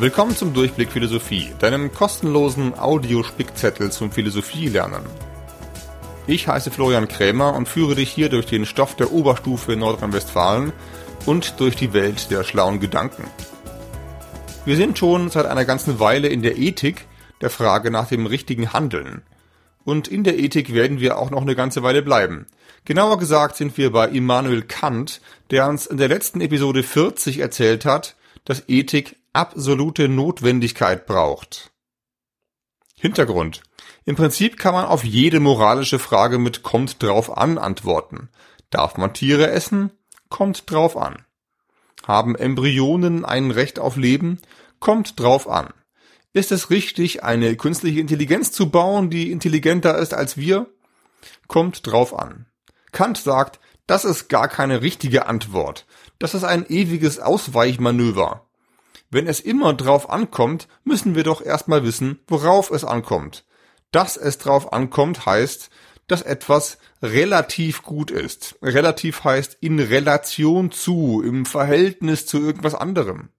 Willkommen zum Durchblick Philosophie, deinem kostenlosen Audiospickzettel zum Philosophielernen. Ich heiße Florian Krämer und führe dich hier durch den Stoff der Oberstufe in Nordrhein-Westfalen und durch die Welt der schlauen Gedanken. Wir sind schon seit einer ganzen Weile in der Ethik, der Frage nach dem richtigen Handeln. Und in der Ethik werden wir auch noch eine ganze Weile bleiben. Genauer gesagt sind wir bei Immanuel Kant, der uns in der letzten Episode 40 erzählt hat, dass Ethik absolute Notwendigkeit braucht. Hintergrund. Im Prinzip kann man auf jede moralische Frage mit kommt drauf an antworten. Darf man Tiere essen? Kommt drauf an. Haben Embryonen ein Recht auf Leben? Kommt drauf an. Ist es richtig, eine künstliche Intelligenz zu bauen, die intelligenter ist als wir? Kommt drauf an. Kant sagt, das ist gar keine richtige Antwort. Das ist ein ewiges Ausweichmanöver. Wenn es immer drauf ankommt, müssen wir doch erstmal wissen, worauf es ankommt. Dass es drauf ankommt, heißt, dass etwas relativ gut ist. Relativ heißt in Relation zu, im Verhältnis zu irgendwas anderem.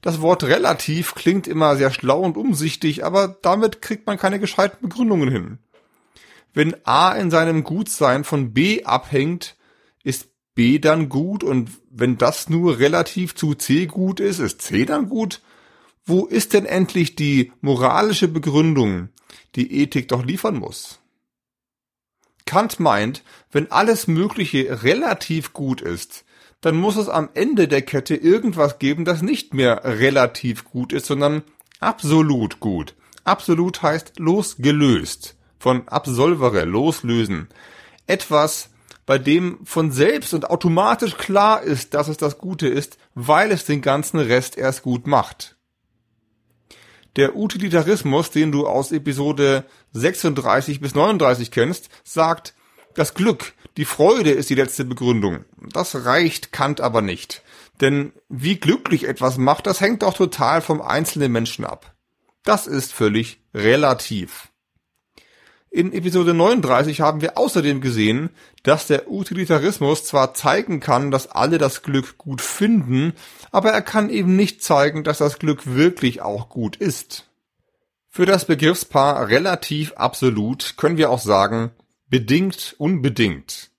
Das Wort relativ klingt immer sehr schlau und umsichtig, aber damit kriegt man keine gescheiten Begründungen hin. Wenn A in seinem Gutsein von B abhängt, ist B dann gut und wenn das nur relativ zu C gut ist, ist C dann gut? Wo ist denn endlich die moralische Begründung, die Ethik doch liefern muss? Kant meint, wenn alles Mögliche relativ gut ist, dann muss es am Ende der Kette irgendwas geben, das nicht mehr relativ gut ist, sondern absolut gut. Absolut heißt losgelöst. Von absolvere, loslösen. Etwas, bei dem von selbst und automatisch klar ist, dass es das Gute ist, weil es den ganzen Rest erst gut macht. Der Utilitarismus, den du aus Episode 36 bis 39 kennst, sagt, das Glück, die Freude ist die letzte Begründung. Das reicht Kant aber nicht. Denn wie glücklich etwas macht, das hängt doch total vom einzelnen Menschen ab. Das ist völlig relativ. In Episode 39 haben wir außerdem gesehen, dass der Utilitarismus zwar zeigen kann, dass alle das Glück gut finden, aber er kann eben nicht zeigen, dass das Glück wirklich auch gut ist. Für das Begriffspaar relativ absolut können wir auch sagen, bedingt unbedingt.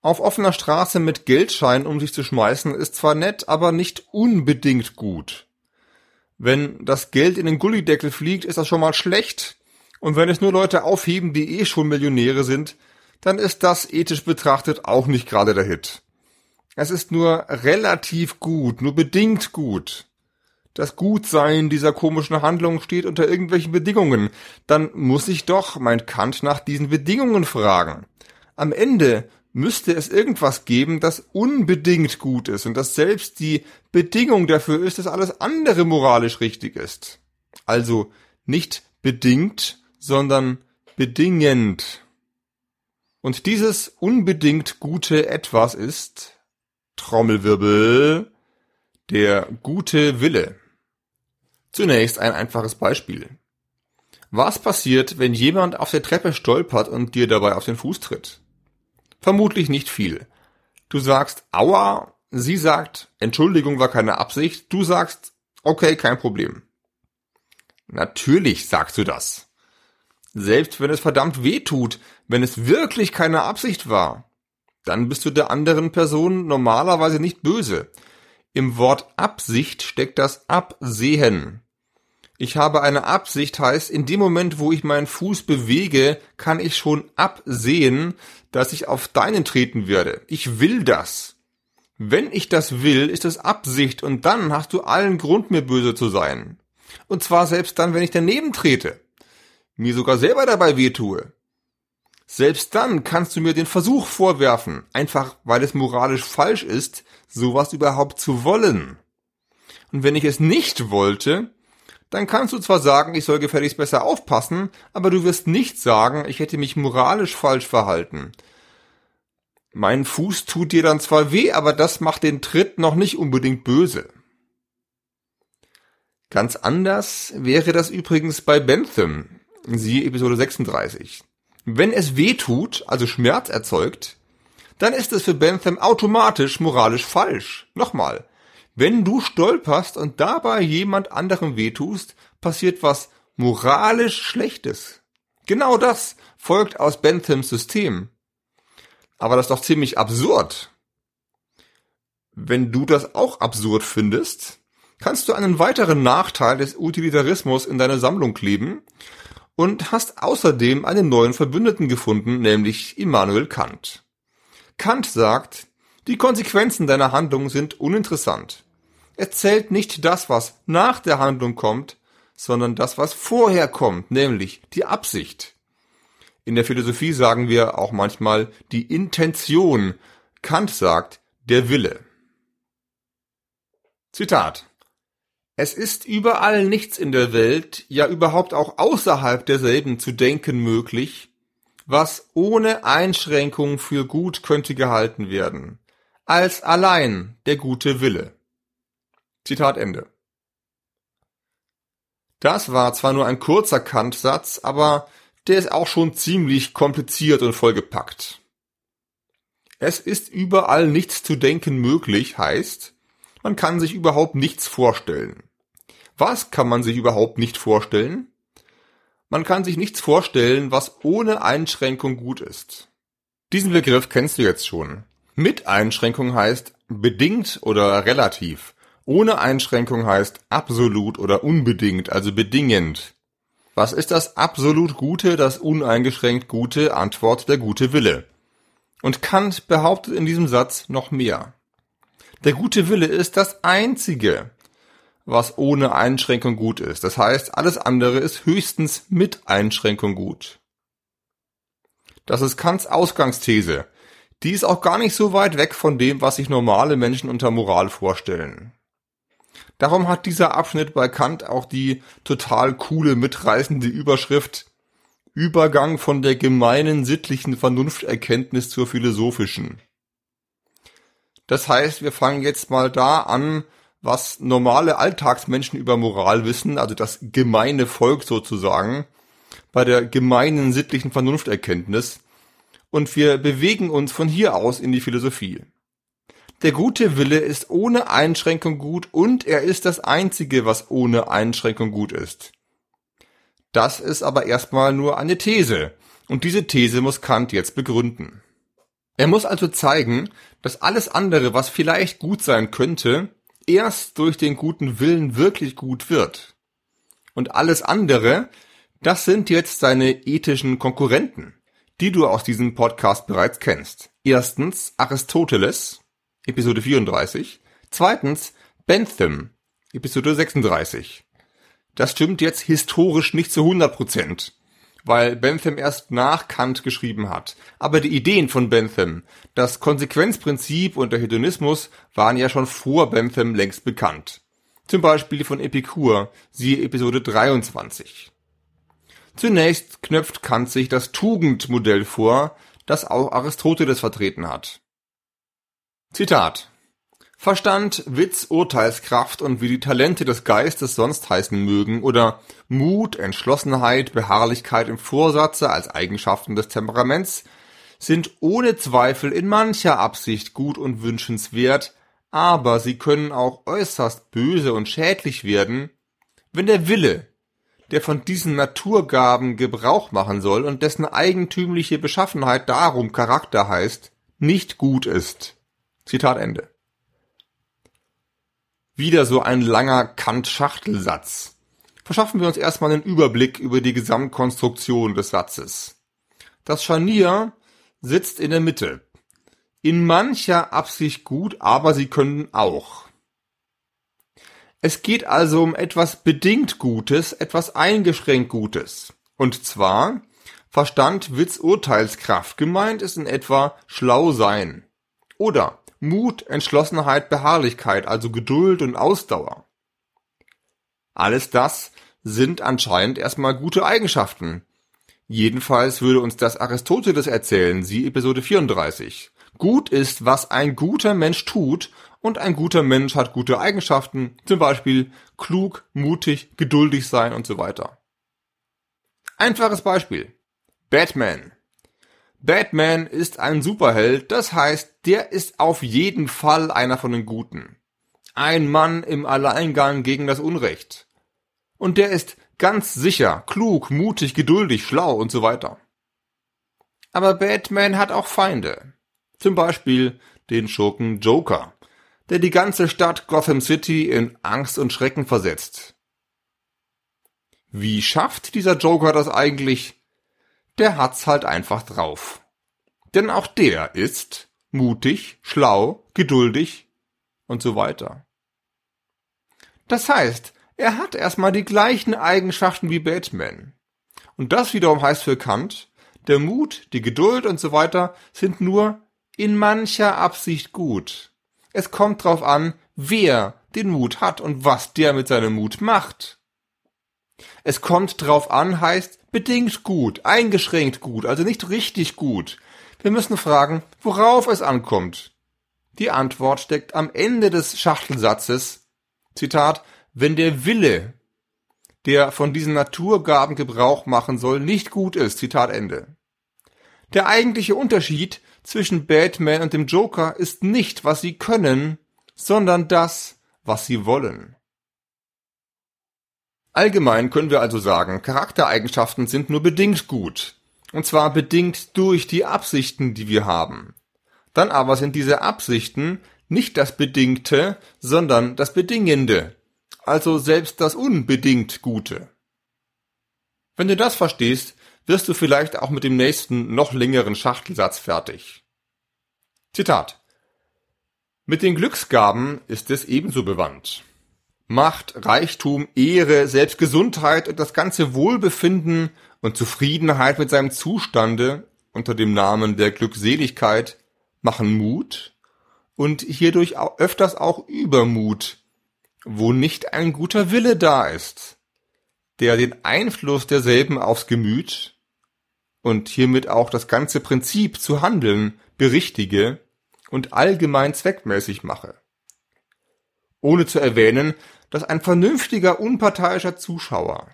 Auf offener Straße mit Geldschein um sich zu schmeißen ist zwar nett, aber nicht unbedingt gut. Wenn das Geld in den Gullideckel fliegt, ist das schon mal schlecht, und wenn es nur Leute aufheben, die eh schon Millionäre sind, dann ist das ethisch betrachtet auch nicht gerade der Hit. Es ist nur relativ gut, nur bedingt gut. Das Gutsein dieser komischen Handlung steht unter irgendwelchen Bedingungen. Dann muss ich doch, meint Kant, nach diesen Bedingungen fragen. Am Ende müsste es irgendwas geben, das unbedingt gut ist und das selbst die Bedingung dafür ist, dass alles andere moralisch richtig ist. Also nicht bedingt, sondern bedingend. Und dieses unbedingt gute Etwas ist, Trommelwirbel, der gute Wille. Zunächst ein einfaches Beispiel. Was passiert, wenn jemand auf der Treppe stolpert und dir dabei auf den Fuß tritt? Vermutlich nicht viel. Du sagst Aua, sie sagt Entschuldigung war keine Absicht, du sagst okay, kein Problem. Natürlich sagst du das. Selbst wenn es verdammt weh tut, wenn es wirklich keine Absicht war, dann bist du der anderen Person normalerweise nicht böse. Im Wort Absicht steckt das Absehen. Ich habe eine Absicht heißt, in dem Moment, wo ich meinen Fuß bewege, kann ich schon absehen, dass ich auf deinen treten werde. Ich will das. Wenn ich das will, ist es Absicht und dann hast du allen Grund, mir böse zu sein. Und zwar selbst dann, wenn ich daneben trete mir sogar selber dabei wehtue. Selbst dann kannst du mir den Versuch vorwerfen, einfach weil es moralisch falsch ist, sowas überhaupt zu wollen. Und wenn ich es nicht wollte, dann kannst du zwar sagen, ich soll gefälligst besser aufpassen, aber du wirst nicht sagen, ich hätte mich moralisch falsch verhalten. Mein Fuß tut dir dann zwar weh, aber das macht den Tritt noch nicht unbedingt böse. Ganz anders wäre das übrigens bei Bentham, siehe Episode 36. Wenn es weh tut, also Schmerz erzeugt, dann ist es für Bentham automatisch moralisch falsch. Nochmal. Wenn du stolperst und dabei jemand anderem wehtust, passiert was moralisch Schlechtes. Genau das folgt aus Benthams System. Aber das ist doch ziemlich absurd. Wenn du das auch absurd findest, kannst du einen weiteren Nachteil des Utilitarismus in deine Sammlung kleben und hast außerdem einen neuen Verbündeten gefunden, nämlich Immanuel Kant. Kant sagt, die Konsequenzen deiner Handlung sind uninteressant. Es zählt nicht das, was nach der Handlung kommt, sondern das, was vorher kommt, nämlich die Absicht. In der Philosophie sagen wir auch manchmal die Intention. Kant sagt der Wille. Zitat. Es ist überall nichts in der Welt, ja überhaupt auch außerhalb derselben zu denken möglich, was ohne Einschränkung für gut könnte gehalten werden, als allein der gute Wille. Zitat Ende. Das war zwar nur ein kurzer Kantsatz, aber der ist auch schon ziemlich kompliziert und vollgepackt. Es ist überall nichts zu denken möglich heißt, man kann sich überhaupt nichts vorstellen. Was kann man sich überhaupt nicht vorstellen? Man kann sich nichts vorstellen, was ohne Einschränkung gut ist. Diesen Begriff kennst du jetzt schon. Mit Einschränkung heißt bedingt oder relativ. Ohne Einschränkung heißt absolut oder unbedingt, also bedingend. Was ist das absolut Gute, das uneingeschränkt Gute? Antwort der gute Wille. Und Kant behauptet in diesem Satz noch mehr. Der gute Wille ist das Einzige, was ohne Einschränkung gut ist. Das heißt, alles andere ist höchstens mit Einschränkung gut. Das ist Kants Ausgangsthese. Die ist auch gar nicht so weit weg von dem, was sich normale Menschen unter Moral vorstellen. Darum hat dieser Abschnitt bei Kant auch die total coole, mitreißende Überschrift Übergang von der gemeinen sittlichen Vernunfterkenntnis zur philosophischen. Das heißt, wir fangen jetzt mal da an, was normale Alltagsmenschen über Moral wissen, also das gemeine Volk sozusagen, bei der gemeinen sittlichen Vernunfterkenntnis, und wir bewegen uns von hier aus in die Philosophie. Der gute Wille ist ohne Einschränkung gut und er ist das Einzige, was ohne Einschränkung gut ist. Das ist aber erstmal nur eine These, und diese These muss Kant jetzt begründen. Er muss also zeigen, dass alles andere, was vielleicht gut sein könnte, erst durch den guten Willen wirklich gut wird. Und alles andere, das sind jetzt seine ethischen Konkurrenten, die du aus diesem Podcast bereits kennst. Erstens Aristoteles, Episode 34. Zweitens Bentham, Episode 36. Das stimmt jetzt historisch nicht zu 100 Prozent weil Bentham erst nach Kant geschrieben hat. Aber die Ideen von Bentham, das Konsequenzprinzip und der Hedonismus waren ja schon vor Bentham längst bekannt. Zum Beispiel von Epikur, siehe Episode 23. Zunächst knöpft Kant sich das Tugendmodell vor, das auch Aristoteles vertreten hat. Zitat Verstand, Witz, Urteilskraft und wie die Talente des Geistes sonst heißen mögen oder Mut, Entschlossenheit, Beharrlichkeit im Vorsatze als Eigenschaften des Temperaments sind ohne Zweifel in mancher Absicht gut und wünschenswert, aber sie können auch äußerst böse und schädlich werden, wenn der Wille, der von diesen Naturgaben Gebrauch machen soll und dessen eigentümliche Beschaffenheit darum Charakter heißt, nicht gut ist. Zitat Ende. Wieder so ein langer Kant-Schachtelsatz. Verschaffen wir uns erstmal einen Überblick über die Gesamtkonstruktion des Satzes. Das Scharnier sitzt in der Mitte. In mancher Absicht gut, aber sie können auch. Es geht also um etwas bedingt Gutes, etwas eingeschränkt Gutes. Und zwar Verstand, Witz, Urteilskraft. Gemeint ist in etwa schlau sein. Oder Mut, Entschlossenheit, Beharrlichkeit, also Geduld und Ausdauer. Alles das sind anscheinend erstmal gute Eigenschaften. Jedenfalls würde uns das Aristoteles erzählen, sie Episode 34. Gut ist, was ein guter Mensch tut, und ein guter Mensch hat gute Eigenschaften, zum Beispiel klug, mutig, geduldig sein und so weiter. Einfaches Beispiel. Batman. Batman ist ein Superheld, das heißt, der ist auf jeden Fall einer von den Guten. Ein Mann im Alleingang gegen das Unrecht. Und der ist ganz sicher, klug, mutig, geduldig, schlau und so weiter. Aber Batman hat auch Feinde. Zum Beispiel den Schurken Joker, der die ganze Stadt Gotham City in Angst und Schrecken versetzt. Wie schafft dieser Joker das eigentlich? Der hat's halt einfach drauf. Denn auch der ist mutig, schlau, geduldig und so weiter. Das heißt, er hat erstmal die gleichen Eigenschaften wie Batman. Und das wiederum heißt für Kant, der Mut, die Geduld und so weiter sind nur in mancher Absicht gut. Es kommt drauf an, wer den Mut hat und was der mit seinem Mut macht. Es kommt drauf an heißt bedingt gut, eingeschränkt gut, also nicht richtig gut. Wir müssen fragen, worauf es ankommt. Die Antwort steckt am Ende des Schachtelsatzes. Zitat, wenn der Wille, der von diesen Naturgaben Gebrauch machen soll, nicht gut ist. Zitat Ende. Der eigentliche Unterschied zwischen Batman und dem Joker ist nicht, was sie können, sondern das, was sie wollen. Allgemein können wir also sagen, Charaktereigenschaften sind nur bedingt gut. Und zwar bedingt durch die Absichten, die wir haben. Dann aber sind diese Absichten nicht das Bedingte, sondern das Bedingende. Also selbst das unbedingt Gute. Wenn du das verstehst, wirst du vielleicht auch mit dem nächsten noch längeren Schachtelsatz fertig. Zitat. Mit den Glücksgaben ist es ebenso bewandt. Macht, Reichtum, Ehre, selbst Gesundheit und das ganze Wohlbefinden und Zufriedenheit mit seinem Zustande unter dem Namen der Glückseligkeit machen Mut und hierdurch öfters auch Übermut, wo nicht ein guter Wille da ist, der den Einfluss derselben aufs Gemüt und hiermit auch das ganze Prinzip zu handeln berichtige und allgemein zweckmäßig mache. Ohne zu erwähnen, dass ein vernünftiger, unparteiischer Zuschauer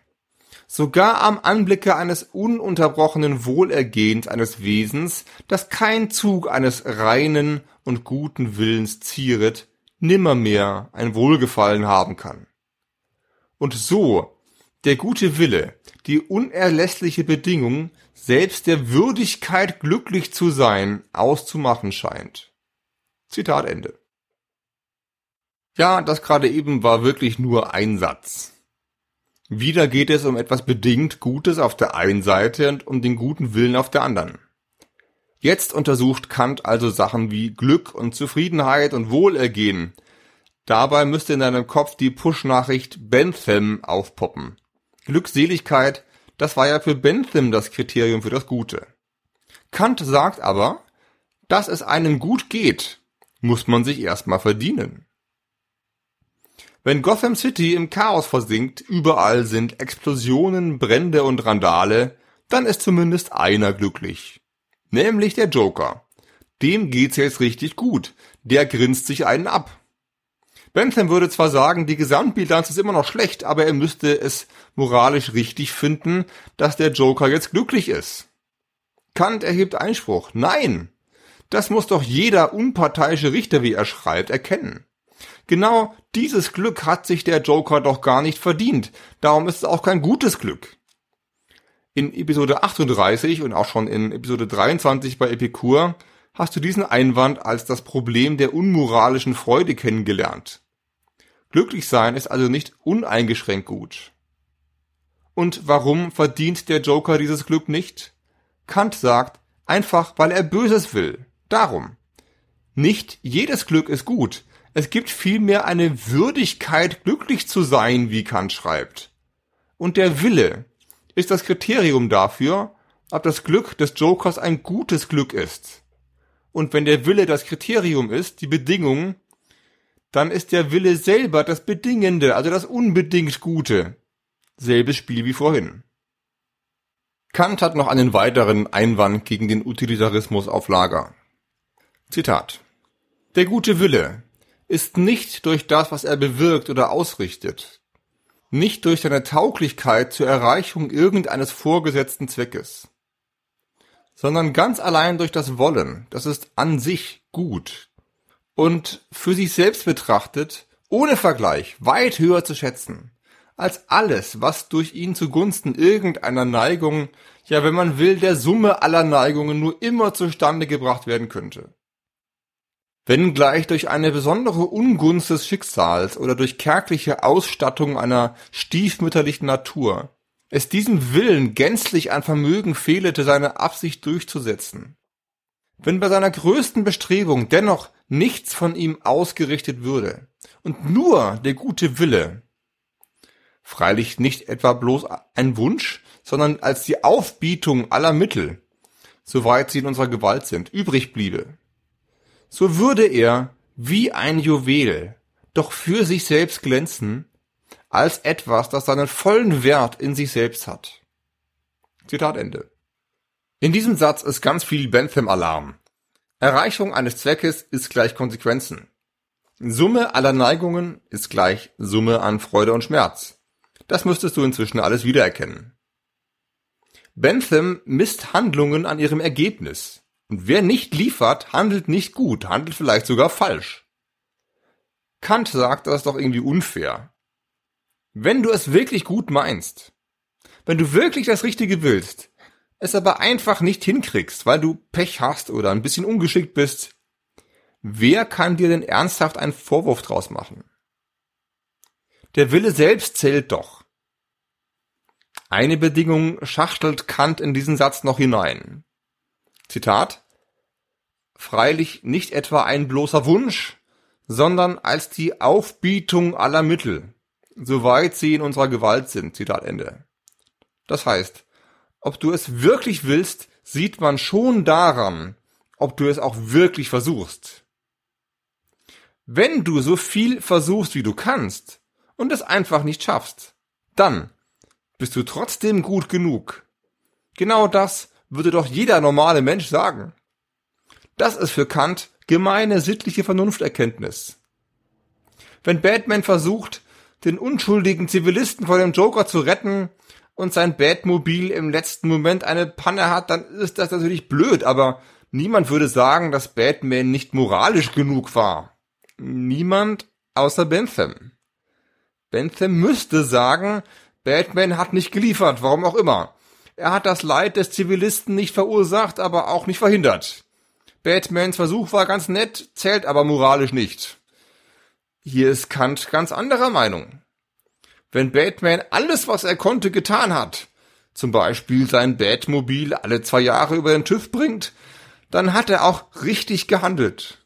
sogar am Anblicke eines ununterbrochenen Wohlergehens eines Wesens, das kein Zug eines reinen und guten Willens zieret, nimmermehr ein Wohlgefallen haben kann. Und so der gute Wille, die unerlässliche Bedingung, selbst der Würdigkeit glücklich zu sein, auszumachen scheint. Zitat Ende. Ja, das gerade eben war wirklich nur ein Satz. Wieder geht es um etwas bedingt Gutes auf der einen Seite und um den guten Willen auf der anderen. Jetzt untersucht Kant also Sachen wie Glück und Zufriedenheit und Wohlergehen. Dabei müsste in deinem Kopf die Push-Nachricht Bentham aufpoppen. Glückseligkeit, das war ja für Bentham das Kriterium für das Gute. Kant sagt aber, dass es einem gut geht, muss man sich erstmal verdienen. Wenn Gotham City im Chaos versinkt, überall sind Explosionen, Brände und Randale, dann ist zumindest einer glücklich. Nämlich der Joker. Dem geht's jetzt richtig gut. Der grinst sich einen ab. Bentham würde zwar sagen, die Gesamtbilanz ist immer noch schlecht, aber er müsste es moralisch richtig finden, dass der Joker jetzt glücklich ist. Kant erhebt Einspruch. Nein! Das muss doch jeder unparteiische Richter, wie er schreibt, erkennen. Genau dieses Glück hat sich der Joker doch gar nicht verdient. Darum ist es auch kein gutes Glück. In Episode 38 und auch schon in Episode 23 bei Epikur hast du diesen Einwand als das Problem der unmoralischen Freude kennengelernt. Glücklich sein ist also nicht uneingeschränkt gut. Und warum verdient der Joker dieses Glück nicht? Kant sagt, einfach weil er Böses will. Darum. Nicht jedes Glück ist gut, es gibt vielmehr eine Würdigkeit, glücklich zu sein, wie Kant schreibt. Und der Wille ist das Kriterium dafür, ob das Glück des Jokers ein gutes Glück ist. Und wenn der Wille das Kriterium ist, die Bedingung, dann ist der Wille selber das Bedingende, also das unbedingt Gute. Selbes Spiel wie vorhin. Kant hat noch einen weiteren Einwand gegen den Utilitarismus auf Lager. Zitat. Der gute Wille ist nicht durch das, was er bewirkt oder ausrichtet, nicht durch seine Tauglichkeit zur Erreichung irgendeines vorgesetzten Zweckes, sondern ganz allein durch das Wollen, das ist an sich gut und für sich selbst betrachtet ohne Vergleich weit höher zu schätzen als alles, was durch ihn zugunsten irgendeiner Neigung, ja wenn man will, der Summe aller Neigungen nur immer zustande gebracht werden könnte. Wenn gleich durch eine besondere Ungunst des Schicksals oder durch kärgliche Ausstattung einer stiefmütterlichen Natur es diesem Willen gänzlich an Vermögen fehlete, seine Absicht durchzusetzen. Wenn bei seiner größten Bestrebung dennoch nichts von ihm ausgerichtet würde und nur der gute Wille, freilich nicht etwa bloß ein Wunsch, sondern als die Aufbietung aller Mittel, soweit sie in unserer Gewalt sind, übrig bliebe, so würde er wie ein Juwel doch für sich selbst glänzen als etwas, das seinen vollen Wert in sich selbst hat. Zitat Ende. In diesem Satz ist ganz viel Bentham-Alarm. Erreichung eines Zweckes ist gleich Konsequenzen. Summe aller Neigungen ist gleich Summe an Freude und Schmerz. Das müsstest du inzwischen alles wiedererkennen. Bentham misst Handlungen an ihrem Ergebnis. Und wer nicht liefert, handelt nicht gut, handelt vielleicht sogar falsch. Kant sagt, das ist doch irgendwie unfair. Wenn du es wirklich gut meinst, wenn du wirklich das Richtige willst, es aber einfach nicht hinkriegst, weil du Pech hast oder ein bisschen ungeschickt bist, wer kann dir denn ernsthaft einen Vorwurf draus machen? Der Wille selbst zählt doch. Eine Bedingung schachtelt Kant in diesen Satz noch hinein. Zitat Freilich nicht etwa ein bloßer Wunsch, sondern als die Aufbietung aller Mittel, soweit sie in unserer Gewalt sind. Zitat Ende. Das heißt, ob du es wirklich willst, sieht man schon daran, ob du es auch wirklich versuchst. Wenn du so viel versuchst, wie du kannst, und es einfach nicht schaffst, dann bist du trotzdem gut genug. Genau das würde doch jeder normale Mensch sagen. Das ist für Kant gemeine sittliche Vernunfterkenntnis. Wenn Batman versucht, den unschuldigen Zivilisten vor dem Joker zu retten und sein Batmobil im letzten Moment eine Panne hat, dann ist das natürlich blöd, aber niemand würde sagen, dass Batman nicht moralisch genug war. Niemand außer Bentham. Bentham müsste sagen, Batman hat nicht geliefert, warum auch immer. Er hat das Leid des Zivilisten nicht verursacht, aber auch nicht verhindert. Batmans Versuch war ganz nett, zählt aber moralisch nicht. Hier ist Kant ganz anderer Meinung. Wenn Batman alles, was er konnte, getan hat, zum Beispiel sein Batmobil alle zwei Jahre über den TÜV bringt, dann hat er auch richtig gehandelt.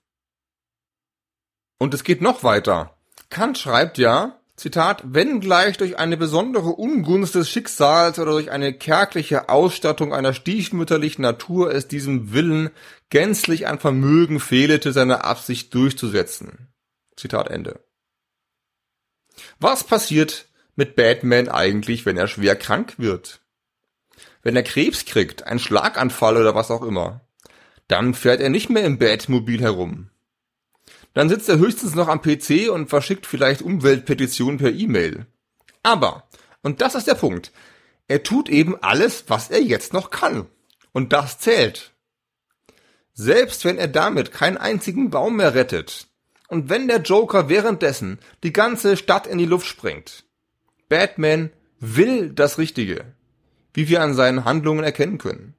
Und es geht noch weiter. Kant schreibt ja, Zitat, wenn gleich durch eine besondere Ungunst des Schicksals oder durch eine kärgliche Ausstattung einer stiefmütterlichen Natur es diesem Willen gänzlich an Vermögen fehlete, seine Absicht durchzusetzen. Zitat Ende. Was passiert mit Batman eigentlich, wenn er schwer krank wird? Wenn er Krebs kriegt, einen Schlaganfall oder was auch immer, dann fährt er nicht mehr im Batmobil herum. Dann sitzt er höchstens noch am PC und verschickt vielleicht Umweltpetitionen per E-Mail. Aber, und das ist der Punkt, er tut eben alles, was er jetzt noch kann. Und das zählt. Selbst wenn er damit keinen einzigen Baum mehr rettet, und wenn der Joker währenddessen die ganze Stadt in die Luft springt. Batman will das Richtige, wie wir an seinen Handlungen erkennen können.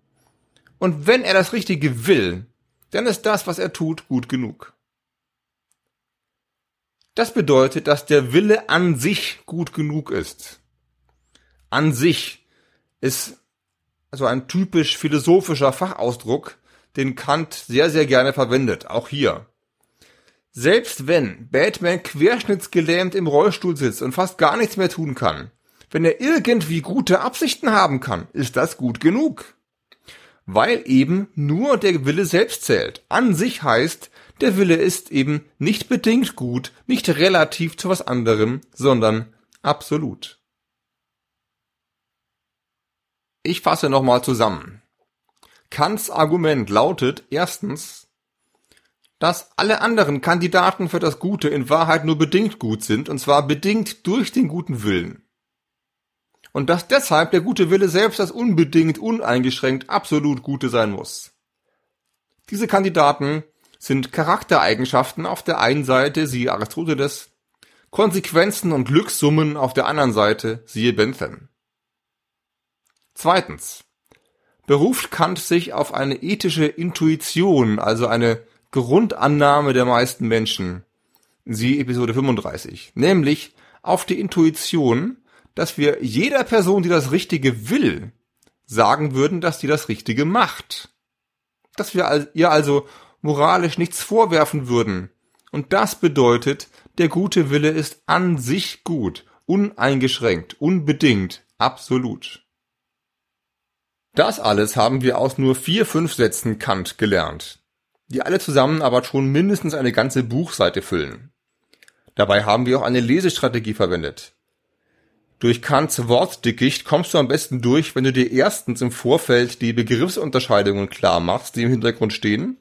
Und wenn er das Richtige will, dann ist das, was er tut, gut genug. Das bedeutet, dass der Wille an sich gut genug ist. An sich ist also ein typisch philosophischer Fachausdruck, den Kant sehr, sehr gerne verwendet, auch hier. Selbst wenn Batman querschnittsgelähmt im Rollstuhl sitzt und fast gar nichts mehr tun kann, wenn er irgendwie gute Absichten haben kann, ist das gut genug. Weil eben nur der Wille selbst zählt. An sich heißt, der Wille ist eben nicht bedingt gut, nicht relativ zu was anderem, sondern absolut. Ich fasse nochmal zusammen. Kants Argument lautet erstens, dass alle anderen Kandidaten für das Gute in Wahrheit nur bedingt gut sind, und zwar bedingt durch den guten Willen. Und dass deshalb der gute Wille selbst das unbedingt, uneingeschränkt, absolut Gute sein muss. Diese Kandidaten sind Charaktereigenschaften auf der einen Seite, siehe Aristoteles, Konsequenzen und Glückssummen auf der anderen Seite, siehe Bentham. Zweitens. Beruft Kant sich auf eine ethische Intuition, also eine Grundannahme der meisten Menschen, siehe Episode 35, nämlich auf die Intuition, dass wir jeder Person, die das Richtige will, sagen würden, dass die das Richtige macht. Dass wir ihr also moralisch nichts vorwerfen würden. Und das bedeutet, der gute Wille ist an sich gut, uneingeschränkt, unbedingt, absolut. Das alles haben wir aus nur vier, fünf Sätzen Kant gelernt, die alle zusammen aber schon mindestens eine ganze Buchseite füllen. Dabei haben wir auch eine Lesestrategie verwendet. Durch Kants Wortdickicht kommst du am besten durch, wenn du dir erstens im Vorfeld die Begriffsunterscheidungen klar machst, die im Hintergrund stehen.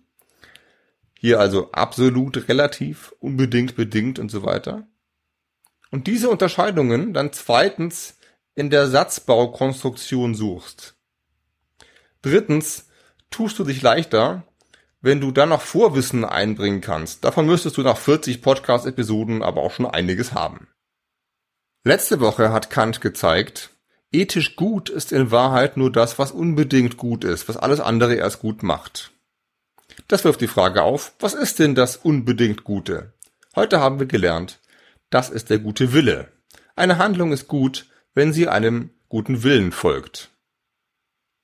Hier also absolut, relativ, unbedingt, bedingt und so weiter. Und diese Unterscheidungen dann zweitens in der Satzbaukonstruktion suchst. Drittens tust du dich leichter, wenn du dann noch Vorwissen einbringen kannst. Davon müsstest du nach 40 Podcast-Episoden aber auch schon einiges haben. Letzte Woche hat Kant gezeigt, ethisch gut ist in Wahrheit nur das, was unbedingt gut ist, was alles andere erst gut macht. Das wirft die Frage auf, was ist denn das unbedingt Gute? Heute haben wir gelernt, das ist der gute Wille. Eine Handlung ist gut, wenn sie einem guten Willen folgt.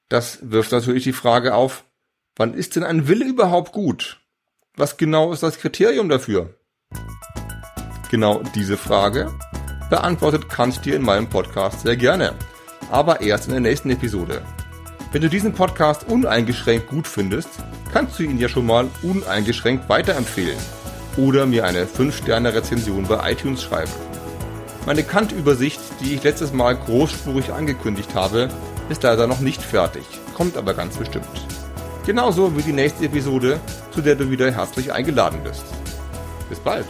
Das wirft natürlich die Frage auf, wann ist denn ein Wille überhaupt gut? Was genau ist das Kriterium dafür? Genau diese Frage beantwortet Kant dir in meinem Podcast sehr gerne. Aber erst in der nächsten Episode. Wenn du diesen Podcast uneingeschränkt gut findest, kannst du ihn ja schon mal uneingeschränkt weiterempfehlen. Oder mir eine 5-Sterne-Rezension bei iTunes schreiben. Meine Kant-Übersicht, die ich letztes Mal großspurig angekündigt habe, ist leider noch nicht fertig, kommt aber ganz bestimmt. Genauso wie die nächste Episode, zu der du wieder herzlich eingeladen bist. Bis bald!